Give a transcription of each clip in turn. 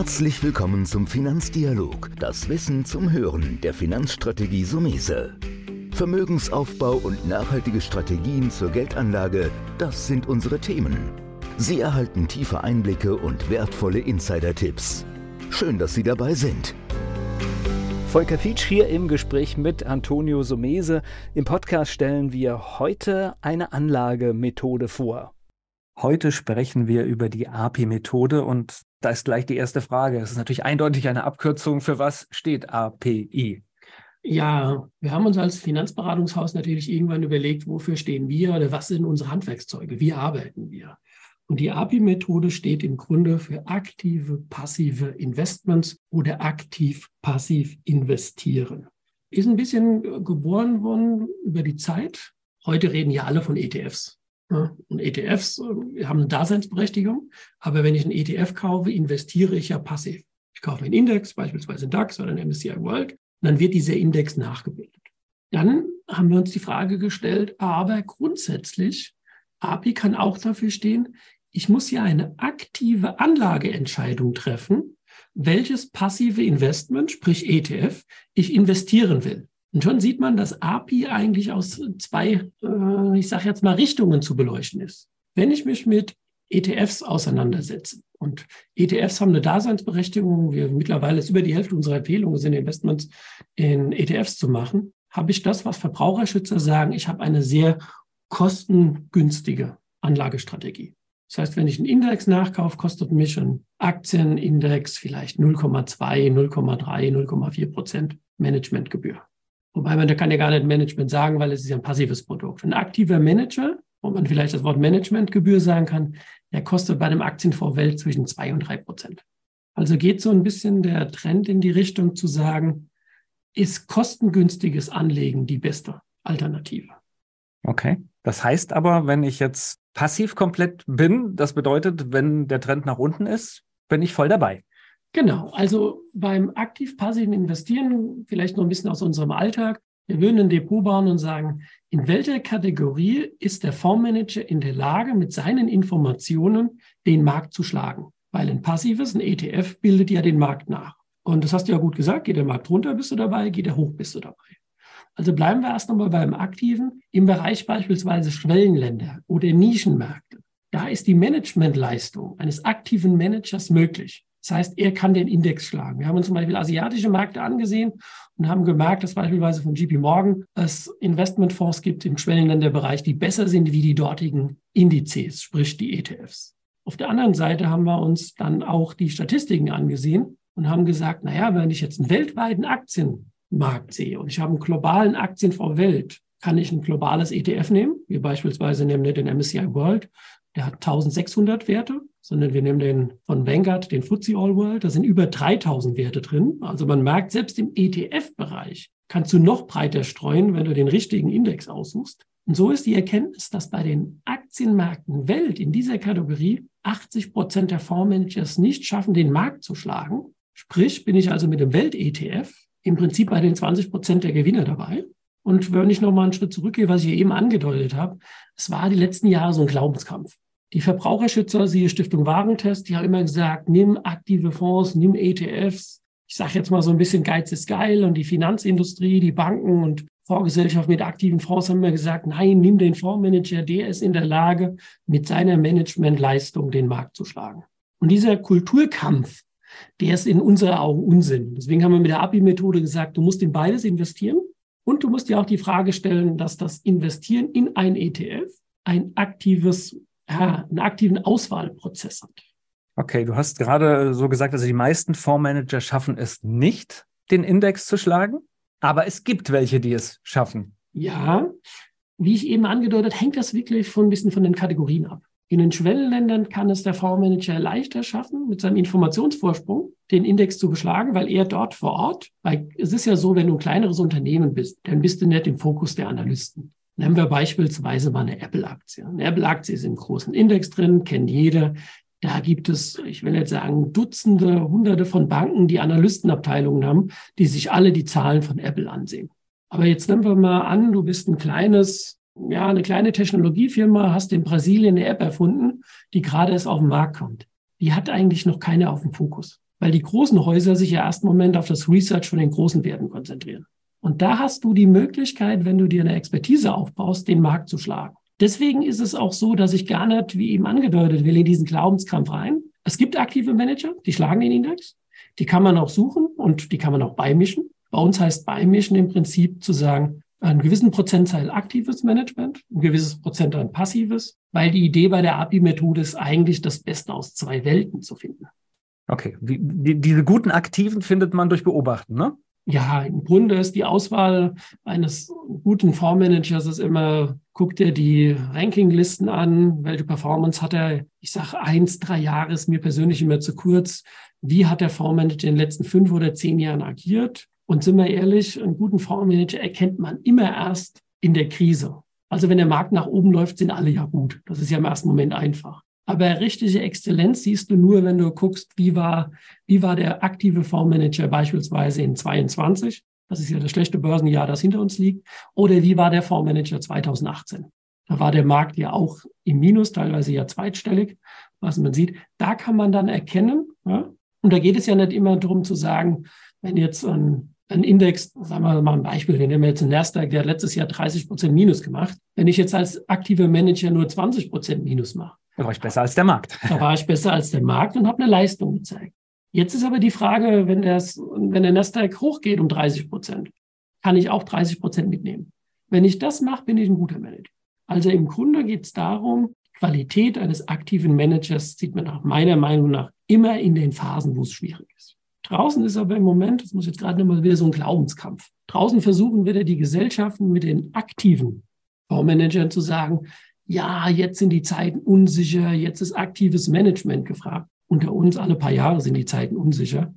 Herzlich willkommen zum Finanzdialog, das Wissen zum Hören der Finanzstrategie Sumese. Vermögensaufbau und nachhaltige Strategien zur Geldanlage, das sind unsere Themen. Sie erhalten tiefe Einblicke und wertvolle Insider-Tipps. Schön, dass Sie dabei sind. Volker Fietsch hier im Gespräch mit Antonio Sumese. Im Podcast stellen wir heute eine Anlagemethode vor. Heute sprechen wir über die API-Methode und da ist gleich die erste Frage. Es ist natürlich eindeutig eine Abkürzung. Für was steht API? Ja, wir haben uns als Finanzberatungshaus natürlich irgendwann überlegt, wofür stehen wir oder was sind unsere Handwerkszeuge, wie arbeiten wir. Und die API-Methode steht im Grunde für aktive, passive Investments oder aktiv-passiv investieren. Ist ein bisschen geboren worden über die Zeit. Heute reden ja alle von ETFs. Und ETFs äh, haben eine Daseinsberechtigung, aber wenn ich einen ETF kaufe, investiere ich ja passiv. Ich kaufe einen Index, beispielsweise einen DAX oder einen MSCI World, dann wird dieser Index nachgebildet. Dann haben wir uns die Frage gestellt, aber grundsätzlich, API kann auch dafür stehen, ich muss ja eine aktive Anlageentscheidung treffen, welches passive Investment, sprich ETF, ich investieren will. Und schon sieht man, dass API eigentlich aus zwei, äh, ich sage jetzt mal, Richtungen zu beleuchten ist. Wenn ich mich mit ETFs auseinandersetze und ETFs haben eine Daseinsberechtigung, wir mittlerweile ist über die Hälfte unserer Empfehlungen sind Investments in ETFs zu machen, habe ich das, was Verbraucherschützer sagen, ich habe eine sehr kostengünstige Anlagestrategie. Das heißt, wenn ich einen Index nachkaufe, kostet mich ein Aktienindex vielleicht 0,2, 0,3, 0,4 Prozent Managementgebühr. Wobei man, da kann ja gar nicht Management sagen, weil es ist ja ein passives Produkt. Ein aktiver Manager, wo man vielleicht das Wort Managementgebühr sagen kann, der kostet bei einem Aktienfonds Welt zwischen zwei und drei Prozent. Also geht so ein bisschen der Trend in die Richtung zu sagen, ist kostengünstiges Anlegen die beste Alternative. Okay. Das heißt aber, wenn ich jetzt passiv komplett bin, das bedeutet, wenn der Trend nach unten ist, bin ich voll dabei. Genau, also beim aktiv-passiven Investieren, vielleicht noch ein bisschen aus unserem Alltag, wir würden ein Depot bauen und sagen, in welcher Kategorie ist der Fondsmanager in der Lage, mit seinen Informationen den Markt zu schlagen? Weil ein passives, ein ETF, bildet ja den Markt nach. Und das hast du ja gut gesagt, geht der Markt runter, bist du dabei, geht er hoch, bist du dabei. Also bleiben wir erst nochmal beim Aktiven im Bereich beispielsweise Schwellenländer oder Nischenmärkte. Da ist die Managementleistung eines aktiven Managers möglich. Das heißt, er kann den Index schlagen. Wir haben uns zum Beispiel asiatische Märkte angesehen und haben gemerkt, dass beispielsweise von JP Morgan es Investmentfonds gibt im Schwellenländerbereich, die besser sind wie die dortigen Indizes, sprich die ETFs. Auf der anderen Seite haben wir uns dann auch die Statistiken angesehen und haben gesagt, naja, wenn ich jetzt einen weltweiten Aktienmarkt sehe und ich habe einen globalen Aktienfonds Welt, kann ich ein globales ETF nehmen. Wir beispielsweise nehmen den MSCI World. Der hat 1600 Werte sondern wir nehmen den von Vanguard, den FTSE All World. Da sind über 3000 Werte drin. Also man merkt, selbst im ETF-Bereich kannst du noch breiter streuen, wenn du den richtigen Index aussuchst. Und so ist die Erkenntnis, dass bei den Aktienmärkten Welt in dieser Kategorie 80 Prozent der Fondsmanagers nicht schaffen, den Markt zu schlagen. Sprich, bin ich also mit dem Welt-ETF im Prinzip bei den 20 Prozent der Gewinner dabei. Und wenn ich nochmal einen Schritt zurückgehe, was ich eben angedeutet habe, es war die letzten Jahre so ein Glaubenskampf. Die Verbraucherschützer, siehe Stiftung Warentest, die haben immer gesagt, nimm aktive Fonds, nimm ETFs. Ich sage jetzt mal so ein bisschen Geiz ist geil. Und die Finanzindustrie, die Banken und Vorgesellschaften mit aktiven Fonds haben immer gesagt, nein, nimm den Fondsmanager, der ist in der Lage, mit seiner Managementleistung den Markt zu schlagen. Und dieser Kulturkampf, der ist in unseren Augen Unsinn. Deswegen haben wir mit der API-Methode gesagt, du musst in beides investieren. Und du musst dir auch die Frage stellen, dass das Investieren in ein ETF ein aktives ja, einen aktiven Auswahlprozess hat. Okay, du hast gerade so gesagt, also die meisten Fondsmanager schaffen es nicht, den Index zu schlagen, aber es gibt welche, die es schaffen. Ja, wie ich eben angedeutet, hängt das wirklich von ein bisschen von den Kategorien ab. In den Schwellenländern kann es der Fondsmanager leichter schaffen, mit seinem Informationsvorsprung den Index zu beschlagen, weil er dort vor Ort, weil es ist ja so, wenn du ein kleineres Unternehmen bist, dann bist du nicht im Fokus der Analysten. Nehmen wir beispielsweise mal eine Apple-Aktie. Eine Apple-Aktie ist im großen Index drin, kennt jeder. Da gibt es, ich will jetzt sagen, Dutzende, Hunderte von Banken, die Analystenabteilungen haben, die sich alle die Zahlen von Apple ansehen. Aber jetzt nehmen wir mal an, du bist ein kleines ja, eine kleine Technologiefirma, hast in Brasilien eine App erfunden, die gerade erst auf den Markt kommt. Die hat eigentlich noch keine auf dem Fokus, weil die großen Häuser sich ja erst im Moment auf das Research von den großen Werten konzentrieren. Und da hast du die Möglichkeit, wenn du dir eine Expertise aufbaust, den Markt zu schlagen. Deswegen ist es auch so, dass ich gar nicht, wie eben angedeutet, will in diesen Glaubenskampf rein. Es gibt aktive Manager, die schlagen den Index. Die kann man auch suchen und die kann man auch beimischen. Bei uns heißt beimischen im Prinzip zu sagen, einen gewissen Prozentteil aktives Management, ein gewisses Prozentteil passives, weil die Idee bei der API-Methode ist eigentlich das Beste aus zwei Welten zu finden. Okay, die, die, diese guten Aktiven findet man durch Beobachten, ne? Ja, im Grunde ist die Auswahl eines guten Fondsmanagers ist immer, guckt er die Rankinglisten an, welche Performance hat er, ich sage eins, drei Jahre ist mir persönlich immer zu kurz. Wie hat der Fondsmanager in den letzten fünf oder zehn Jahren agiert? Und sind wir ehrlich, einen guten Fondsmanager erkennt man immer erst in der Krise. Also wenn der Markt nach oben läuft, sind alle ja gut. Das ist ja im ersten Moment einfach. Aber richtige Exzellenz siehst du nur, wenn du guckst, wie war, wie war der aktive Fondsmanager beispielsweise in 22. Das ist ja das schlechte Börsenjahr, das hinter uns liegt. Oder wie war der Fondsmanager 2018? Da war der Markt ja auch im Minus, teilweise ja zweitstellig, was man sieht. Da kann man dann erkennen. Ja? Und da geht es ja nicht immer darum zu sagen, wenn jetzt ein ein Index, sagen wir mal ein Beispiel, wir nehmen jetzt einen Nasdaq, der hat letztes Jahr 30 Prozent Minus gemacht. Wenn ich jetzt als aktiver Manager nur 20 Prozent Minus mache. Da war ich besser als der Markt. Da war ich besser als der Markt und habe eine Leistung gezeigt. Jetzt ist aber die Frage, wenn, das, wenn der Nasdaq hochgeht um 30 Prozent, kann ich auch 30 Prozent mitnehmen. Wenn ich das mache, bin ich ein guter Manager. Also im Grunde geht es darum, Qualität eines aktiven Managers sieht man nach meiner Meinung nach immer in den Phasen, wo es schwierig ist. Draußen ist aber im Moment, das muss jetzt gerade nochmal wieder so ein Glaubenskampf. Draußen versuchen wieder die Gesellschaften mit den aktiven Baumanagern zu sagen, ja, jetzt sind die Zeiten unsicher, jetzt ist aktives Management gefragt. Unter uns alle paar Jahre sind die Zeiten unsicher.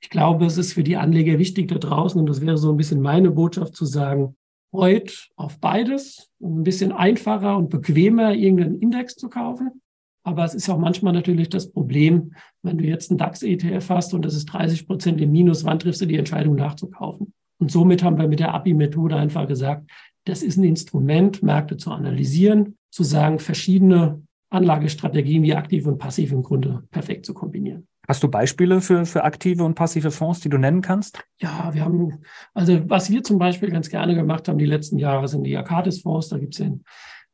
Ich glaube, es ist für die Anleger wichtig da draußen, und das wäre so ein bisschen meine Botschaft zu sagen, heute auf beides, ein bisschen einfacher und bequemer irgendeinen Index zu kaufen aber es ist auch manchmal natürlich das Problem, wenn du jetzt einen DAX-ETF hast und das ist 30 Prozent im Minus, wann triffst du die Entscheidung nachzukaufen? Und somit haben wir mit der API-Methode einfach gesagt, das ist ein Instrument, Märkte zu analysieren, zu sagen, verschiedene Anlagestrategien wie aktiv und passiv im Grunde perfekt zu kombinieren. Hast du Beispiele für, für aktive und passive Fonds, die du nennen kannst? Ja, wir haben, also was wir zum Beispiel ganz gerne gemacht haben die letzten Jahre, sind die Arcadis-Fonds. Da gibt es den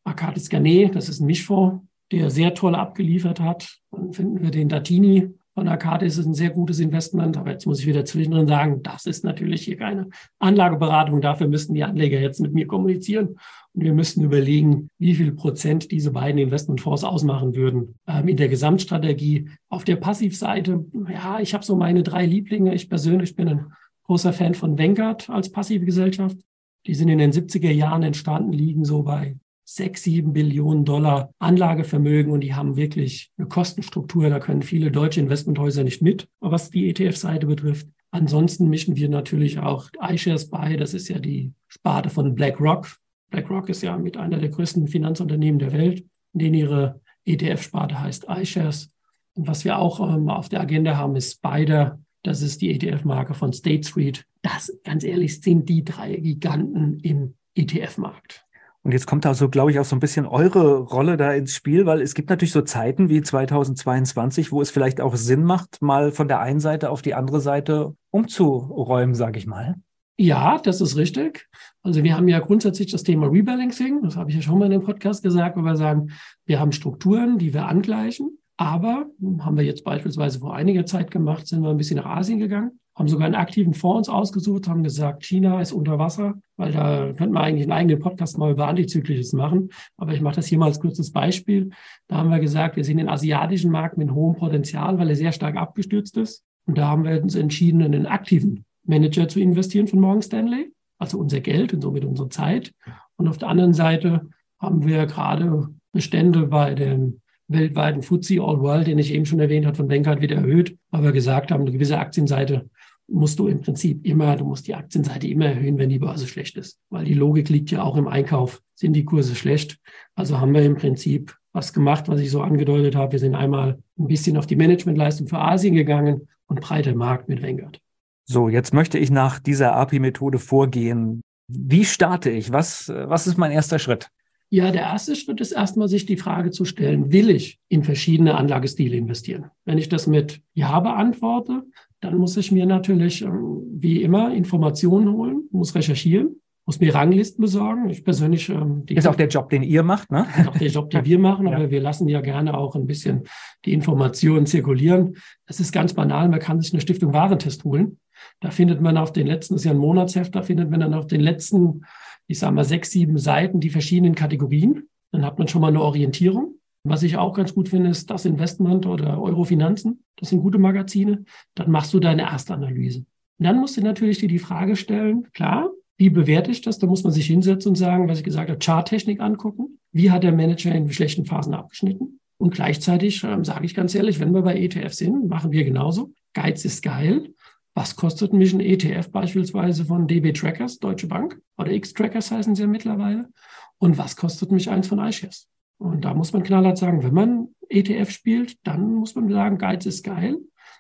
Arcadis Garnet, das ist ein Mischfonds der sehr toll abgeliefert hat. Dann finden wir den Datini von Arcadis, ist ein sehr gutes Investment. Aber jetzt muss ich wieder zwischendrin sagen, das ist natürlich hier keine Anlageberatung. Dafür müssten die Anleger jetzt mit mir kommunizieren. Und wir müssten überlegen, wie viel Prozent diese beiden Investmentfonds ausmachen würden ähm, in der Gesamtstrategie. Auf der Passivseite, ja, ich habe so meine drei Lieblinge. Ich persönlich bin ein großer Fan von Vanguard als passive Gesellschaft. Die sind in den 70er Jahren entstanden, liegen so bei sechs, sieben Billionen Dollar Anlagevermögen und die haben wirklich eine Kostenstruktur. Da können viele deutsche Investmenthäuser nicht mit, was die ETF-Seite betrifft. Ansonsten mischen wir natürlich auch iShares bei. Das ist ja die Sparte von BlackRock. BlackRock ist ja mit einer der größten Finanzunternehmen der Welt, in denen ihre ETF-Sparte heißt iShares. Und was wir auch ähm, auf der Agenda haben, ist Spider. Das ist die ETF-Marke von State Street. Das, ganz ehrlich, sind die drei Giganten im ETF-Markt. Und jetzt kommt also, glaube ich, auch so ein bisschen eure Rolle da ins Spiel, weil es gibt natürlich so Zeiten wie 2022, wo es vielleicht auch Sinn macht, mal von der einen Seite auf die andere Seite umzuräumen, sage ich mal. Ja, das ist richtig. Also wir haben ja grundsätzlich das Thema Rebalancing, das habe ich ja schon mal in dem Podcast gesagt, wo wir sagen, wir haben Strukturen, die wir angleichen. Aber haben wir jetzt beispielsweise vor einiger Zeit gemacht, sind wir ein bisschen nach Asien gegangen haben sogar einen aktiven Fonds ausgesucht, haben gesagt, China ist unter Wasser, weil da könnte man eigentlich einen eigenen Podcast mal über Antizyklisches machen. Aber ich mache das hier mal als kurzes Beispiel. Da haben wir gesagt, wir sehen den asiatischen Markt mit hohem Potenzial, weil er sehr stark abgestürzt ist. Und da haben wir uns entschieden, in einen aktiven Manager zu investieren von Morgan Stanley, also unser Geld und somit unsere Zeit. Und auf der anderen Seite haben wir gerade Bestände bei den weltweiten FTSE All World, den ich eben schon erwähnt habe, von Bankert wieder erhöht, weil wir gesagt haben, eine gewisse Aktienseite musst du im Prinzip immer, du musst die Aktienseite immer erhöhen, wenn die Börse schlecht ist. Weil die Logik liegt ja auch im Einkauf. Sind die Kurse schlecht? Also haben wir im Prinzip was gemacht, was ich so angedeutet habe. Wir sind einmal ein bisschen auf die Managementleistung für Asien gegangen und breiter Markt mit Vanguard. So, jetzt möchte ich nach dieser API-Methode vorgehen. Wie starte ich? Was, was ist mein erster Schritt? Ja, der erste Schritt ist erstmal, sich die Frage zu stellen, will ich in verschiedene Anlagestile investieren? Wenn ich das mit Ja beantworte, dann muss ich mir natürlich, ähm, wie immer, Informationen holen, muss recherchieren, muss mir Ranglisten besorgen. Ich persönlich. Ähm, ist auch der Job, den ihr macht, ne? Ist auch der Job, den wir machen, aber ja. wir lassen ja gerne auch ein bisschen die Informationen zirkulieren. Das ist ganz banal. Man kann sich eine Stiftung Warentest holen. Da findet man auf den letzten, das ist ja ein Monatsheft, da findet man dann auf den letzten, ich sage mal, sechs, sieben Seiten die verschiedenen Kategorien. Dann hat man schon mal eine Orientierung. Was ich auch ganz gut finde, ist das Investment oder Eurofinanzen. Das sind gute Magazine. Dann machst du deine erste Analyse. Und dann musst du natürlich dir die Frage stellen, klar, wie bewerte ich das? Da muss man sich hinsetzen und sagen, was ich gesagt habe, Charttechnik angucken. Wie hat der Manager in schlechten Phasen abgeschnitten? Und gleichzeitig ähm, sage ich ganz ehrlich, wenn wir bei ETF sind, machen wir genauso. Geiz ist geil. Was kostet mich ein ETF beispielsweise von DB Trackers, Deutsche Bank oder X-Trackers heißen sie ja mittlerweile? Und was kostet mich eins von iShares? Und da muss man knallhart sagen, wenn man ETF spielt, dann muss man sagen, Geiz ist geil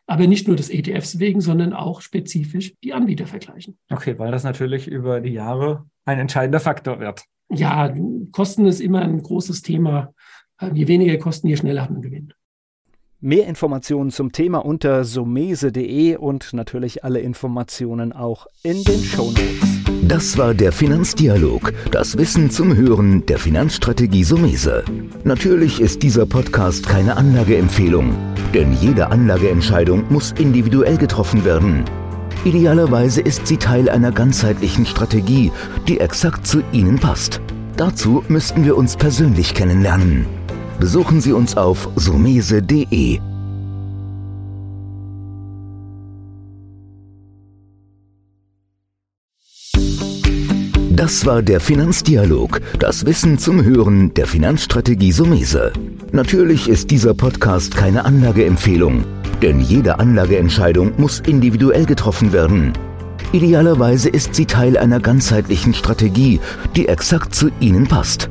aber nicht nur des ETFs wegen, sondern auch spezifisch die Anbieter vergleichen. Okay, weil das natürlich über die Jahre ein entscheidender Faktor wird. Ja, Kosten ist immer ein großes Thema. Ähm, je weniger Kosten, je schneller hat man gewinnt. Mehr Informationen zum Thema unter sumese.de und natürlich alle Informationen auch in den Shownotes. Das war der Finanzdialog, das Wissen zum Hören der Finanzstrategie Sumese. Natürlich ist dieser Podcast keine Anlageempfehlung, denn jede Anlageentscheidung muss individuell getroffen werden. Idealerweise ist sie Teil einer ganzheitlichen Strategie, die exakt zu Ihnen passt. Dazu müssten wir uns persönlich kennenlernen. Besuchen Sie uns auf sumese.de. Das war der Finanzdialog, das Wissen zum Hören der Finanzstrategie Sumese. Natürlich ist dieser Podcast keine Anlageempfehlung, denn jede Anlageentscheidung muss individuell getroffen werden. Idealerweise ist sie Teil einer ganzheitlichen Strategie, die exakt zu Ihnen passt.